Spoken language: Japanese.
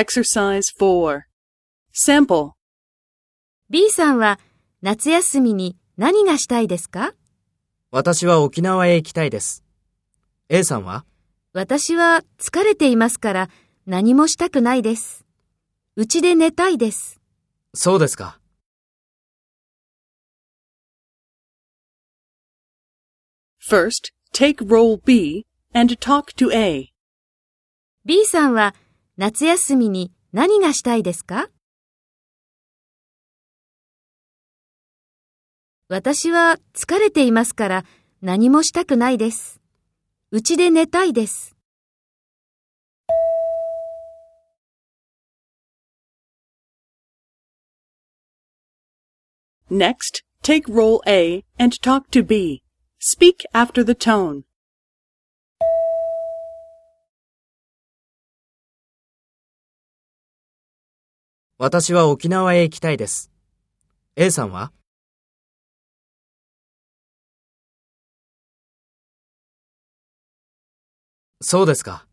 Exercise 4. Sample. B さんは夏休みに何がしたいですか？私は沖縄へ行きたいです。A さんは？私は疲れていますから何もしたくないです。うちで寝たいです。そうですか。First, take role B and talk to A. B さんは夏休みに何がしたいですか私は疲れていますから何もしたくないです。うちで寝たいです。Next, take role A and talk to B. Speak after the tone. 私は沖縄へ行きたいです。A さんは？そうですか。